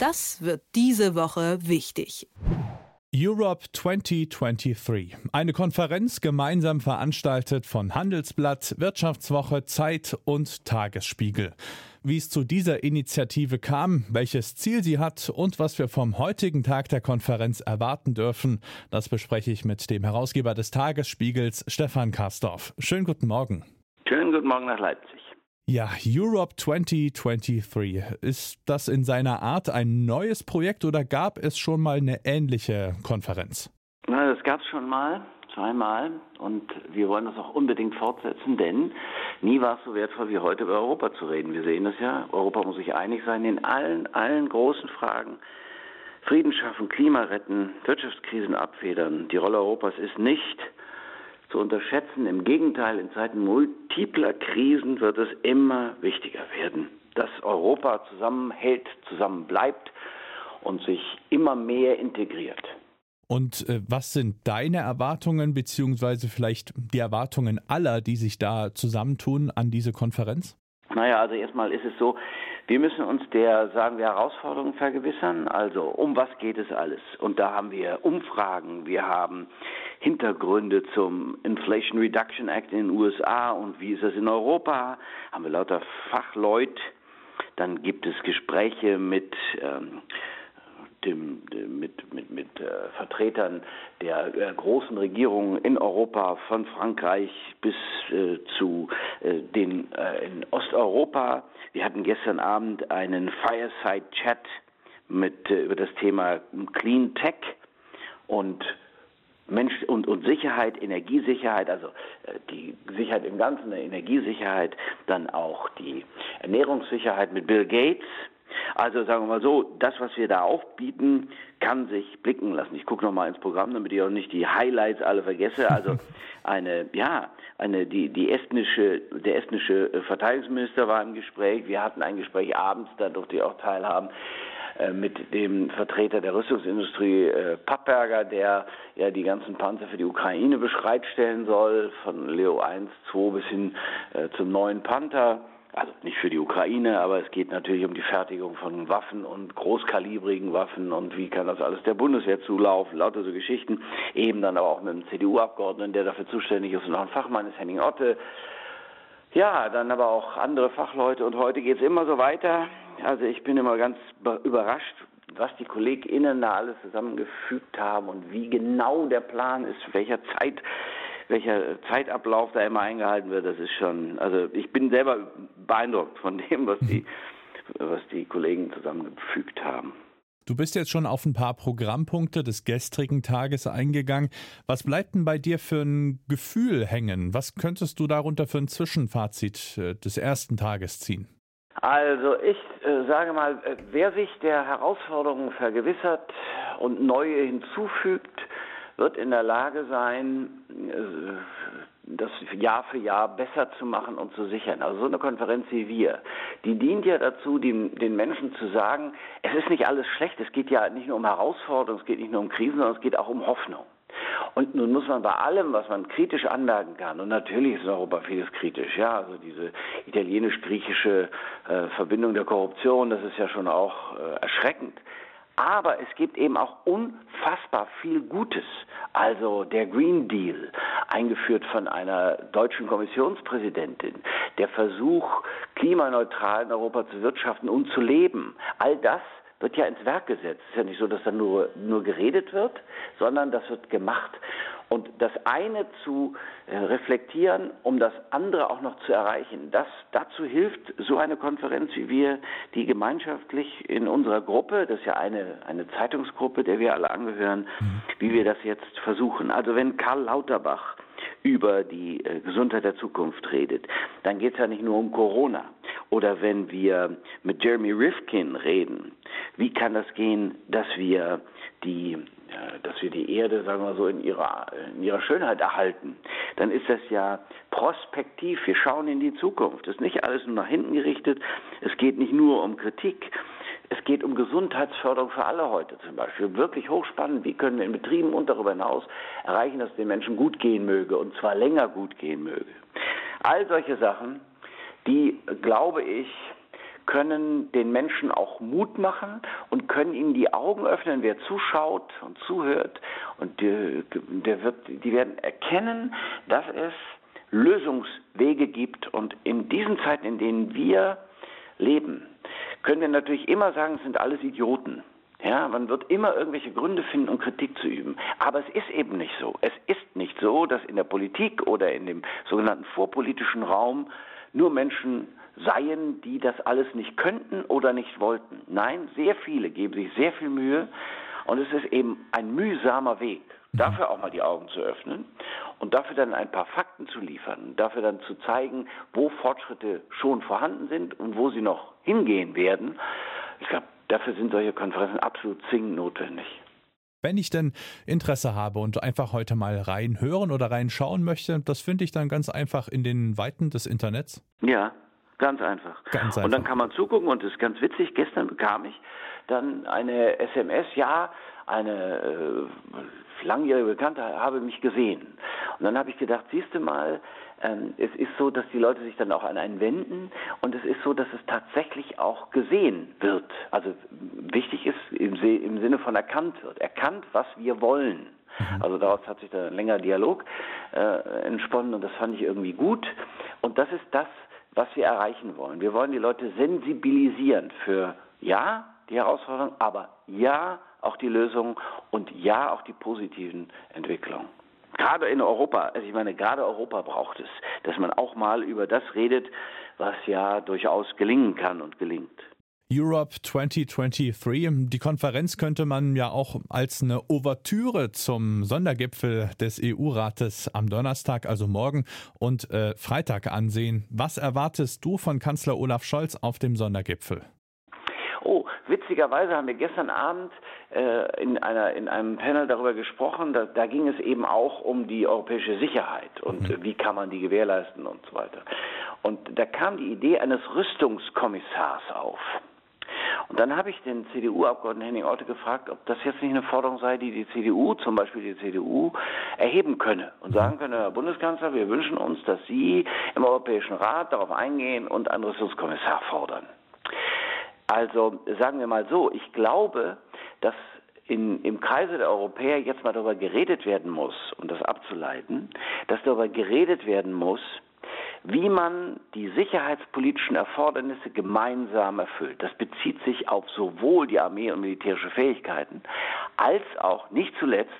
Das wird diese Woche wichtig. Europe 2023. Eine Konferenz gemeinsam veranstaltet von Handelsblatt, Wirtschaftswoche, Zeit und Tagesspiegel. Wie es zu dieser Initiative kam, welches Ziel sie hat und was wir vom heutigen Tag der Konferenz erwarten dürfen, das bespreche ich mit dem Herausgeber des Tagesspiegels, Stefan Karsdorf. Schönen guten Morgen. Schönen guten Morgen nach Leipzig. Ja, Europe 2023. Ist das in seiner Art ein neues Projekt oder gab es schon mal eine ähnliche Konferenz? Na, das gab es schon mal, zweimal. Und wir wollen das auch unbedingt fortsetzen, denn nie war es so wertvoll wie heute über Europa zu reden. Wir sehen das ja. Europa muss sich einig sein in allen, allen großen Fragen. Frieden schaffen, Klima retten, Wirtschaftskrisen abfedern. Die Rolle Europas ist nicht zu unterschätzen. Im Gegenteil, in Zeiten multipler Krisen wird es immer wichtiger werden, dass Europa zusammenhält, zusammenbleibt und sich immer mehr integriert. Und äh, was sind deine Erwartungen beziehungsweise vielleicht die Erwartungen aller, die sich da zusammentun an diese Konferenz? Naja, also erstmal ist es so, wir müssen uns der, sagen wir, Herausforderungen vergewissern. Also um was geht es alles? Und da haben wir Umfragen, wir haben Hintergründe zum Inflation Reduction Act in den USA und wie ist das in Europa? Haben wir lauter Fachleute. Dann gibt es Gespräche mit ähm, dem, mit, mit, mit äh, Vertretern der äh, großen Regierungen in Europa, von Frankreich bis äh, zu äh, den äh, in Osteuropa. Wir hatten gestern Abend einen Fireside Chat mit äh, über das Thema Clean Tech und Mensch und, und Sicherheit, Energiesicherheit, also äh, die Sicherheit im Ganzen, Energiesicherheit, dann auch die Ernährungssicherheit mit Bill Gates. Also sagen wir mal so, das, was wir da aufbieten, kann sich blicken lassen. Ich gucke nochmal ins Programm, damit ich auch nicht die Highlights alle vergesse. Also eine, ja, eine, die, die estnische, der estnische Verteidigungsminister war im Gespräch. Wir hatten ein Gespräch abends, da durfte ich auch teilhaben. Äh, mit dem Vertreter der Rüstungsindustrie äh, Pappberger, der ja die ganzen Panzer für die Ukraine bereitstellen soll, von Leo 1, 2 bis hin äh, zum neuen Panther. Also nicht für die Ukraine, aber es geht natürlich um die Fertigung von Waffen und großkalibrigen Waffen und wie kann das alles der Bundeswehr zulaufen, lauter so Geschichten. Eben dann aber auch mit einem CDU-Abgeordneten, der dafür zuständig ist und auch ein Fachmann ist, Henning Otte. Ja, dann aber auch andere Fachleute und heute geht es immer so weiter. Also ich bin immer ganz überrascht, was die KollegInnen da alles zusammengefügt haben und wie genau der Plan ist, welcher Zeit, welcher Zeitablauf da immer eingehalten wird. Das ist schon, also ich bin selber beeindruckt von dem, was die, was die Kollegen zusammengefügt haben. Du bist jetzt schon auf ein paar Programmpunkte des gestrigen Tages eingegangen. Was bleibt denn bei dir für ein Gefühl hängen? Was könntest du darunter für ein Zwischenfazit äh, des ersten Tages ziehen? Also ich äh, sage mal, äh, wer sich der Herausforderungen vergewissert und neue hinzufügt, wird in der Lage sein, äh, das Jahr für Jahr besser zu machen und zu sichern. Also so eine Konferenz wie wir, die dient ja dazu, den, Menschen zu sagen, es ist nicht alles schlecht, es geht ja nicht nur um Herausforderungen, es geht nicht nur um Krisen, sondern es geht auch um Hoffnung. Und nun muss man bei allem, was man kritisch anmerken kann, und natürlich ist in Europa vieles kritisch, ja, also diese italienisch-griechische äh, Verbindung der Korruption, das ist ja schon auch äh, erschreckend. Aber es gibt eben auch unfassbar viel Gutes. Also der Green Deal, eingeführt von einer deutschen Kommissionspräsidentin, der Versuch, klimaneutral in Europa zu wirtschaften und zu leben. All das wird ja ins Werk gesetzt. Es ist ja nicht so, dass da nur, nur geredet wird, sondern das wird gemacht. Und das eine zu äh, reflektieren, um das andere auch noch zu erreichen, das dazu hilft so eine Konferenz, wie wir die gemeinschaftlich in unserer Gruppe, das ist ja eine, eine Zeitungsgruppe, der wir alle angehören, mhm. wie wir das jetzt versuchen. Also wenn Karl Lauterbach über die äh, Gesundheit der Zukunft redet, dann geht es ja nicht nur um Corona. Oder wenn wir mit Jeremy Rifkin reden, wie kann das gehen, dass wir die dass wir die Erde, sagen wir so, in ihrer, in ihrer Schönheit erhalten, dann ist das ja prospektiv. Wir schauen in die Zukunft. Es ist nicht alles nur nach hinten gerichtet. Es geht nicht nur um Kritik. Es geht um Gesundheitsförderung für alle heute zum Beispiel. Wirklich hochspannend. Wie können wir in Betrieben und darüber hinaus erreichen, dass es den Menschen gut gehen möge und zwar länger gut gehen möge. All solche Sachen, die, glaube ich, können den Menschen auch Mut machen und können ihnen die Augen öffnen, wer zuschaut und zuhört. Und die, der wird, die werden erkennen, dass es Lösungswege gibt. Und in diesen Zeiten, in denen wir leben, können wir natürlich immer sagen, es sind alles Idioten. Ja, man wird immer irgendwelche Gründe finden, um Kritik zu üben. Aber es ist eben nicht so. Es ist nicht so, dass in der Politik oder in dem sogenannten vorpolitischen Raum nur Menschen seien, die das alles nicht könnten oder nicht wollten. Nein, sehr viele geben sich sehr viel Mühe und es ist eben ein mühsamer Weg, dafür auch mal die Augen zu öffnen und dafür dann ein paar Fakten zu liefern, dafür dann zu zeigen, wo Fortschritte schon vorhanden sind und wo sie noch hingehen werden. Ich glaube, dafür sind solche Konferenzen absolut zwingend notwendig. Wenn ich denn Interesse habe und einfach heute mal reinhören oder reinschauen möchte, das finde ich dann ganz einfach in den Weiten des Internets. Ja, ganz einfach. Ganz einfach. Und dann kann man zugucken und es ist ganz witzig, gestern bekam ich dann eine SMS, ja, eine äh, langjährige Bekannte habe mich gesehen. Und dann habe ich gedacht, siehst du mal, ähm, es ist so, dass die Leute sich dann auch an einen wenden und es ist so, dass es tatsächlich auch gesehen wird. Also wichtig ist im, im Sinne von erkannt wird. Erkannt, was wir wollen. Mhm. Also daraus hat sich dann ein längerer Dialog äh, entsponnen und das fand ich irgendwie gut. Und das ist das, was wir erreichen wollen. Wir wollen die Leute sensibilisieren für ja, die Herausforderung, aber ja, auch die Lösungen und ja, auch die positiven Entwicklungen. Gerade in Europa, also ich meine, gerade Europa braucht es, dass man auch mal über das redet, was ja durchaus gelingen kann und gelingt. Europe 2023. Die Konferenz könnte man ja auch als eine Ouvertüre zum Sondergipfel des EU-Rates am Donnerstag, also morgen und äh, Freitag ansehen. Was erwartest du von Kanzler Olaf Scholz auf dem Sondergipfel? Oh, witzigerweise haben wir gestern Abend äh, in, einer, in einem Panel darüber gesprochen. Da, da, ging es eben auch um die europäische Sicherheit und mhm. wie kann man die gewährleisten und so weiter. Und da kam die Idee eines Rüstungskommissars auf. Und dann habe ich den CDU-Abgeordneten Henning Orte gefragt, ob das jetzt nicht eine Forderung sei, die die CDU, zum Beispiel die CDU, erheben könne und sagen könne, Herr Bundeskanzler, wir wünschen uns, dass Sie im Europäischen Rat darauf eingehen und einen Rüstungskommissar fordern. Also sagen wir mal so, ich glaube, dass in, im Kreise der Europäer jetzt mal darüber geredet werden muss, um das abzuleiten, dass darüber geredet werden muss, wie man die sicherheitspolitischen Erfordernisse gemeinsam erfüllt. Das bezieht sich auf sowohl die Armee und militärische Fähigkeiten als auch nicht zuletzt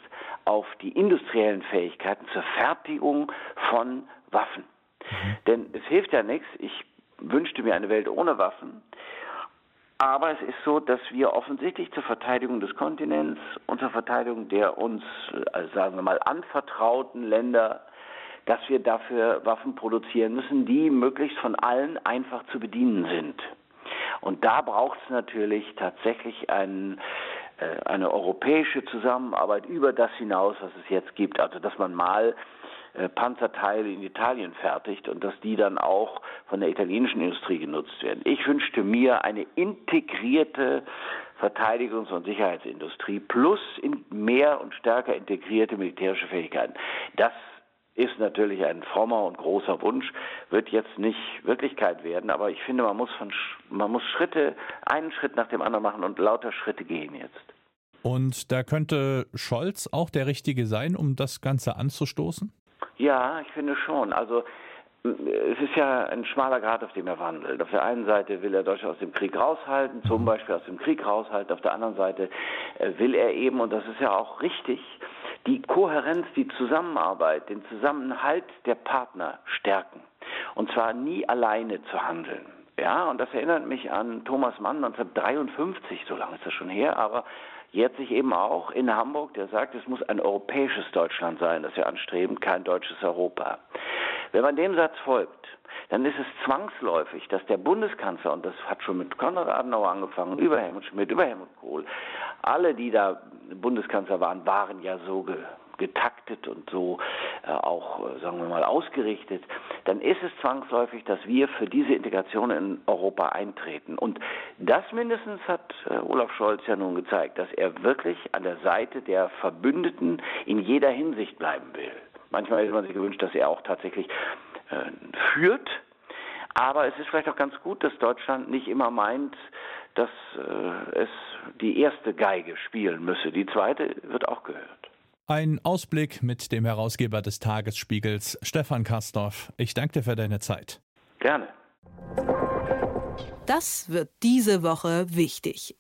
auf die industriellen Fähigkeiten zur Fertigung von Waffen. Mhm. Denn es hilft ja nichts, ich wünschte mir eine Welt ohne Waffen, aber es ist so, dass wir offensichtlich zur Verteidigung des Kontinents und zur Verteidigung der uns, also sagen wir mal, anvertrauten Länder dass wir dafür Waffen produzieren müssen, die möglichst von allen einfach zu bedienen sind. Und da braucht es natürlich tatsächlich ein, äh, eine europäische Zusammenarbeit über das hinaus, was es jetzt gibt. Also dass man mal äh, Panzerteile in Italien fertigt und dass die dann auch von der italienischen Industrie genutzt werden. Ich wünschte mir eine integrierte Verteidigungs- und Sicherheitsindustrie plus mehr und stärker integrierte militärische Fähigkeiten. Das ist natürlich ein frommer und großer Wunsch, wird jetzt nicht Wirklichkeit werden, aber ich finde, man muss, von, man muss Schritte, einen Schritt nach dem anderen machen und lauter Schritte gehen jetzt. Und da könnte Scholz auch der Richtige sein, um das Ganze anzustoßen? Ja, ich finde schon. Also es ist ja ein schmaler Grad, auf dem er wandelt. Auf der einen Seite will er Deutschland aus dem Krieg raushalten, zum mhm. Beispiel aus dem Krieg raushalten. Auf der anderen Seite äh, will er eben, und das ist ja auch richtig, die Kohärenz, die Zusammenarbeit, den Zusammenhalt der Partner stärken. Und zwar nie alleine zu handeln. Ja, und das erinnert mich an Thomas Mann 1953, so lange ist das schon her, aber jetzt sich eben auch in Hamburg, der sagt, es muss ein europäisches Deutschland sein, das wir anstreben, kein deutsches Europa. Wenn man dem Satz folgt, dann ist es zwangsläufig, dass der Bundeskanzler, und das hat schon mit Konrad Adenauer angefangen, über Helmut Schmidt, über Helmut Kohl, alle, die da Bundeskanzler waren, waren ja so ge getaktet und so äh, auch, äh, sagen wir mal, ausgerichtet, dann ist es zwangsläufig, dass wir für diese Integration in Europa eintreten. Und das mindestens hat äh, Olaf Scholz ja nun gezeigt, dass er wirklich an der Seite der Verbündeten in jeder Hinsicht bleiben will. Manchmal hätte man sich gewünscht, dass er auch tatsächlich äh, führt, Aber es ist vielleicht auch ganz gut, dass Deutschland nicht immer meint, dass äh, es die erste Geige spielen müsse. Die zweite wird auch gehört. Ein Ausblick mit dem Herausgeber des Tagesspiegels, Stefan Kastorf. Ich danke dir für deine Zeit. Gerne. Das wird diese Woche wichtig.